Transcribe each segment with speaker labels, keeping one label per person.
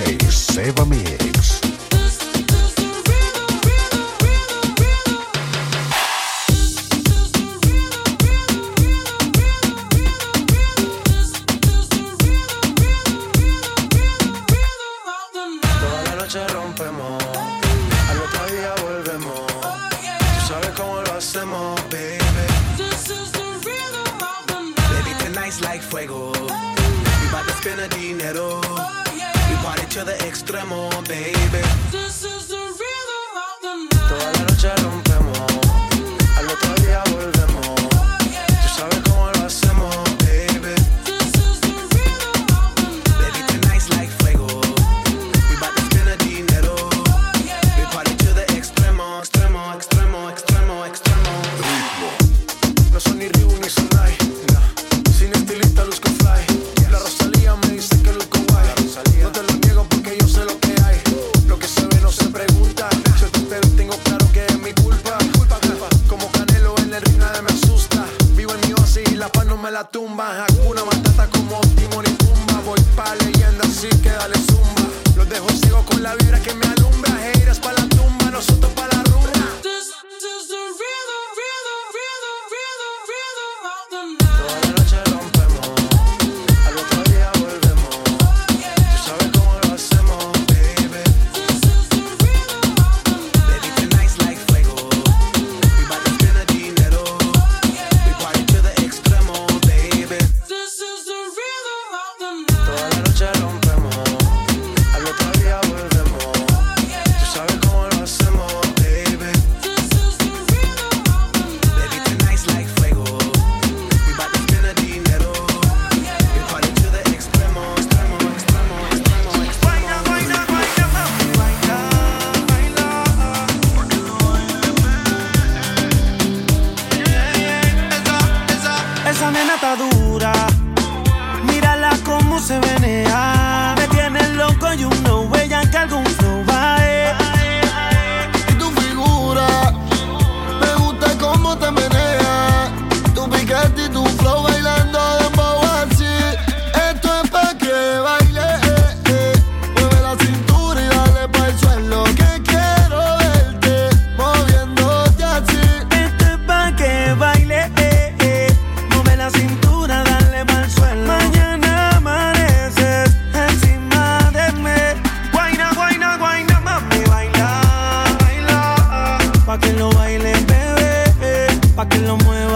Speaker 1: DJ Seba Mix.
Speaker 2: la tumba. Hakuna Matata como Timon y Pumba. Voy pa' leyenda, así que dale zumba. Los dejo ciego con la vibra que me alumbra. Heiras pa' la tumba, nosotros pa' que lo mueva.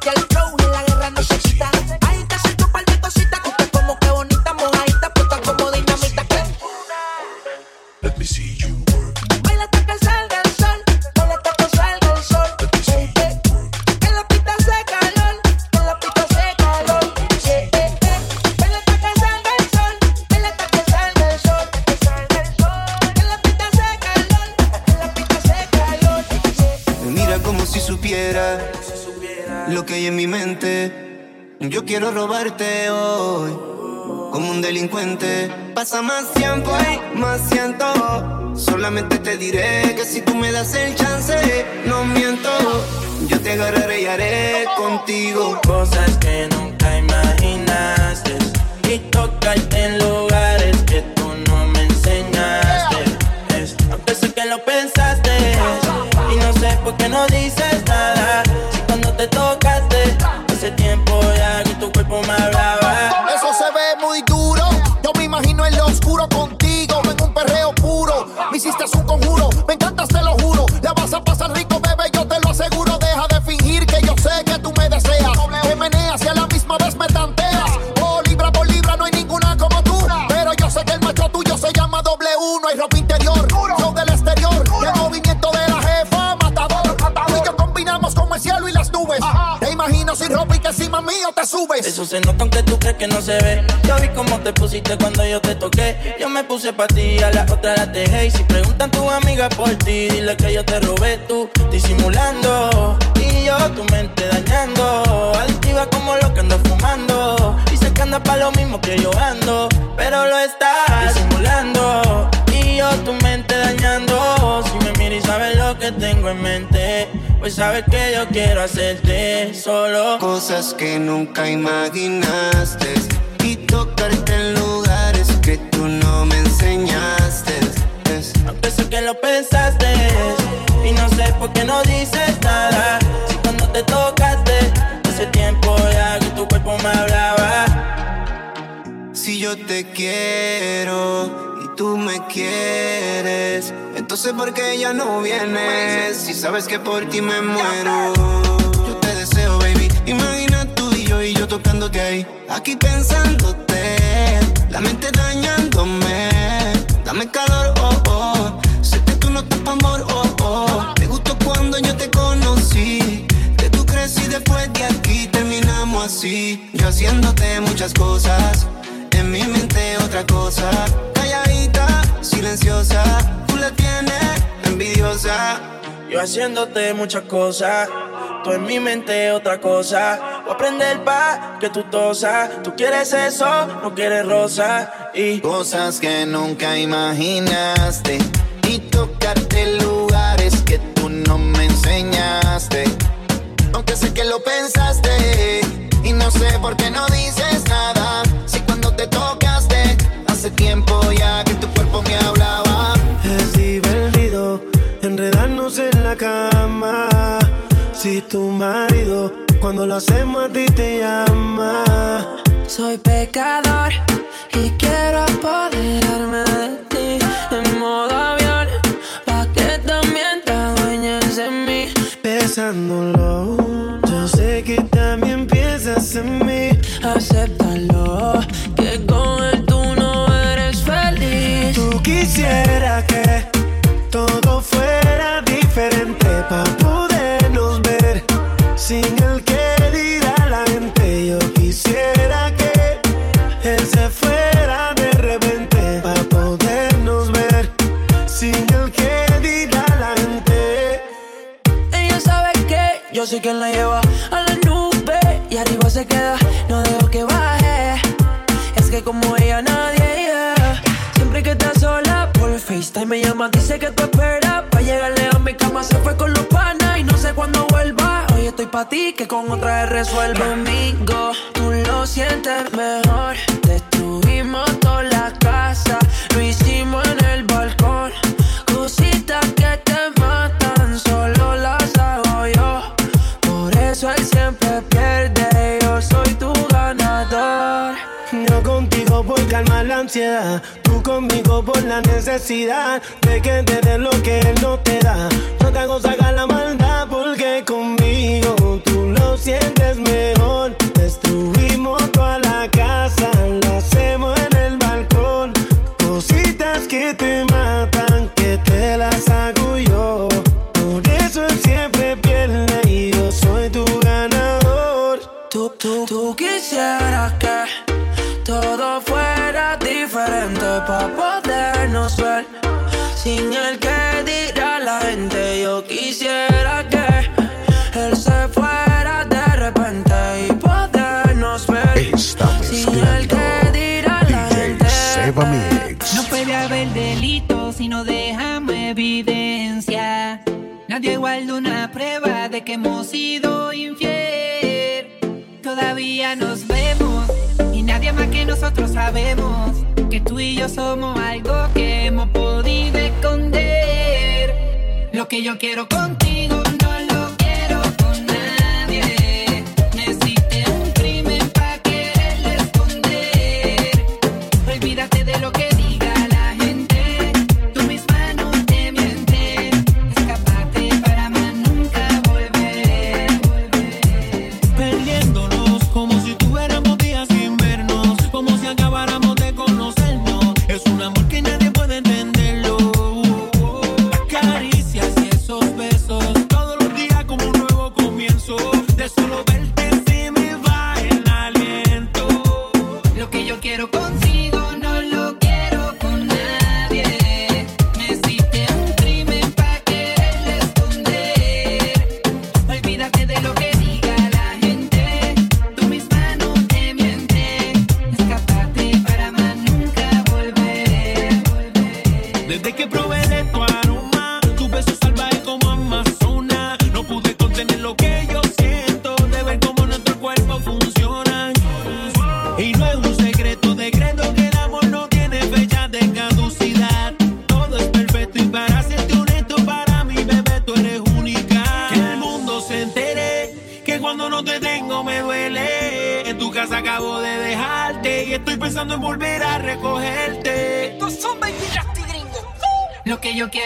Speaker 2: que como un delincuente. Pasa más tiempo y más siento. Solamente te diré que si tú
Speaker 3: me das el chance, no
Speaker 4: miento. Yo te agarraré y haré contigo cosas que nunca imaginaste y
Speaker 3: tocarte en lugares
Speaker 5: Eso que no se ve. Yo vi cómo te pusiste cuando yo te toqué. Yo me puse pa' ti, a la otra la dejé. Y si preguntan tu amiga por ti, dile que yo te robé tú, disimulando. Y yo tu mente dañando. Adictiva como lo que ando fumando. Dice que anda pa' lo mismo que yo ando. Pero lo estás disimulando. Y yo tu mente dañando. Si me miras y sabes lo que tengo en mente pues sabes que yo quiero hacerte solo
Speaker 6: cosas que nunca imaginaste y tocarte en lugares que tú no me enseñaste.
Speaker 5: Aunque sé que lo pensaste y no sé por qué no dices nada. Si cuando te tocaste hace tiempo ya que tu cuerpo me hablaba.
Speaker 6: Si yo te quiero y tú me quieres entonces, ¿por qué ya no vienes? Si sabes que por ti me muero. Yo te deseo, baby. Imagina tú y yo y yo tocándote ahí. Aquí pensándote. La mente dañándome. Dame calor, oh, oh. Sé que tú no estás pa' amor, oh, oh. Me gustó cuando yo te conocí. Que tú crecí después de aquí terminamos así. Yo haciéndote muchas cosas. En mi mente otra cosa. Calladita, silenciosa.
Speaker 5: Haciéndote muchas cosas, tú en mi mente otra cosa. Voy a aprender pa' que tú tosas. Tú quieres eso, no quieres rosa. Y
Speaker 6: cosas que nunca imaginaste. Y tocarte lugares que tú no me enseñaste. Aunque sé que lo pensaste. Y no sé por qué no dices
Speaker 3: cama. Si tu marido, cuando lo hacemos a ti te llama.
Speaker 7: Soy pecador y quiero apoderarme de ti en modo avión. Pa' que también te adueñes en mí.
Speaker 3: Pesándolo, yo sé que también piensas en mí.
Speaker 7: Acéptalo, que con él tú no eres feliz.
Speaker 3: Tú quisieras sin el que dirá la gente. Yo quisiera que él se fuera de repente para podernos ver sin el que dirá la gente.
Speaker 7: Ella sabe que yo soy quien la lleva a la nube y arriba se queda. No dejo que baje. Es que como ella nadie, siempre que está sola, por FaceTime me llama, dice que tú esperas. Pa' llegarle a mi cama se fue con los panas y no sé cuándo vuelva. Pa' ti, que con otra resuelvo. Conmigo, tú lo sientes mejor. Destruimos toda la casa, lo hicimos en el balcón. Cositas que te matan, solo las hago yo. Por eso él siempre pierde, yo soy tu ganador.
Speaker 3: Yo contigo por calmar la ansiedad, tú conmigo por la necesidad de que te dé lo que él no te da. No te hago Tú,
Speaker 7: tú, quisieras que todo fuera diferente para podernos ver. Sin el que dirá la gente, yo quisiera que él se fuera de repente y podernos ver.
Speaker 1: Está
Speaker 7: Sin el
Speaker 1: mezclando
Speaker 7: que dirá la
Speaker 1: DJ
Speaker 7: gente.
Speaker 1: Seba Mix.
Speaker 8: No puede haber delito si no dejamos evidencia. Nadie igual una prueba de que hemos sido infiel. Nos vemos y nadie más que nosotros sabemos que tú y yo somos algo que hemos podido esconder. Lo que yo quiero contigo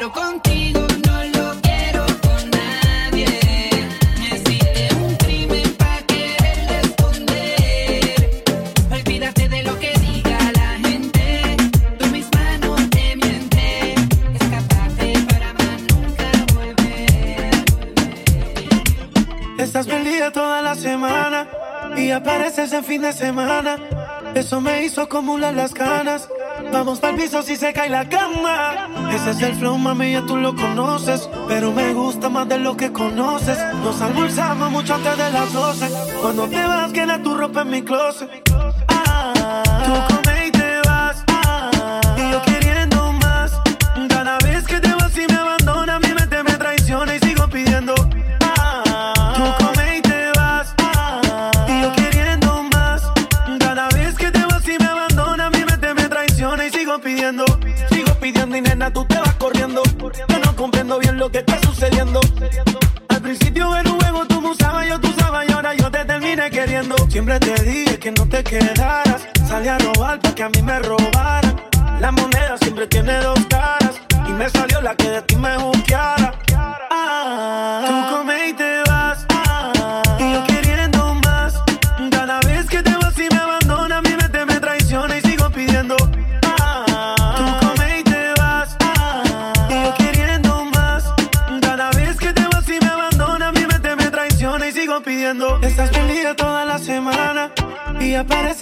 Speaker 8: quiero contigo no lo quiero con nadie. Hiciste un crimen pa' quererle esconder. Olvídate de lo que diga la gente. Tú misma no te mientes. Escapate para más nunca volver.
Speaker 3: Estás perdida toda la semana y apareces en fin de semana. Eso me hizo acumular las ganas. Vamos pa'l piso si se cae la cama. Ese es el flow, mami, ya tú lo conoces. Pero me gusta más de lo que conoces. Nos almorzamos mucho antes de las 12. Cuando te vas, queda tu ropa en mi closet. Ah, tú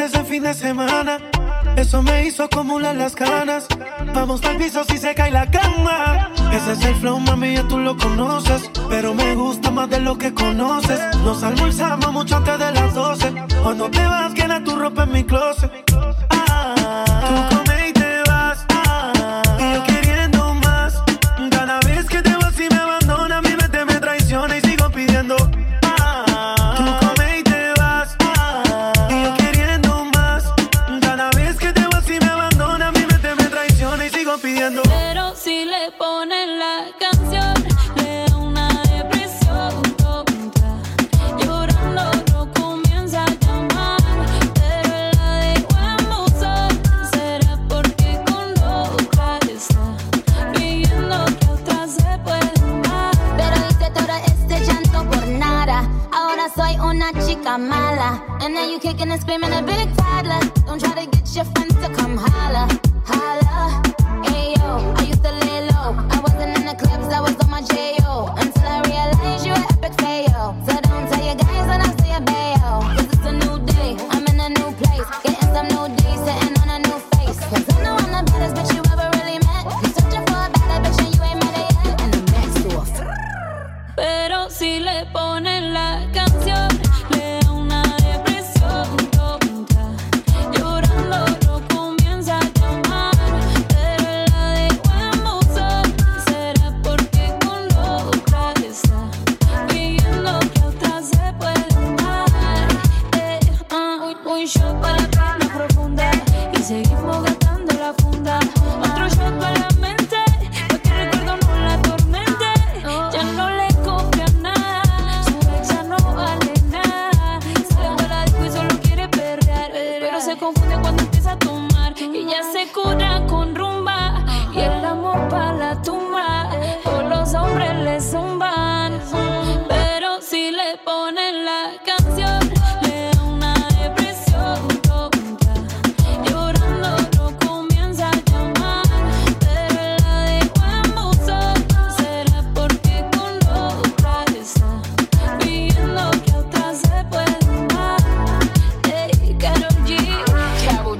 Speaker 3: apareces en fin de semana. Eso me hizo acumular las ganas. Vamos al piso si se cae la cama. Ese es el flow, mami, ya tú lo conoces. Pero me gusta más de lo que conoces. Nos almorzamos mucho antes de las 12. Cuando te vas, queda tu ropa en mi closet.
Speaker 9: And now you kicking and screaming a big toddler.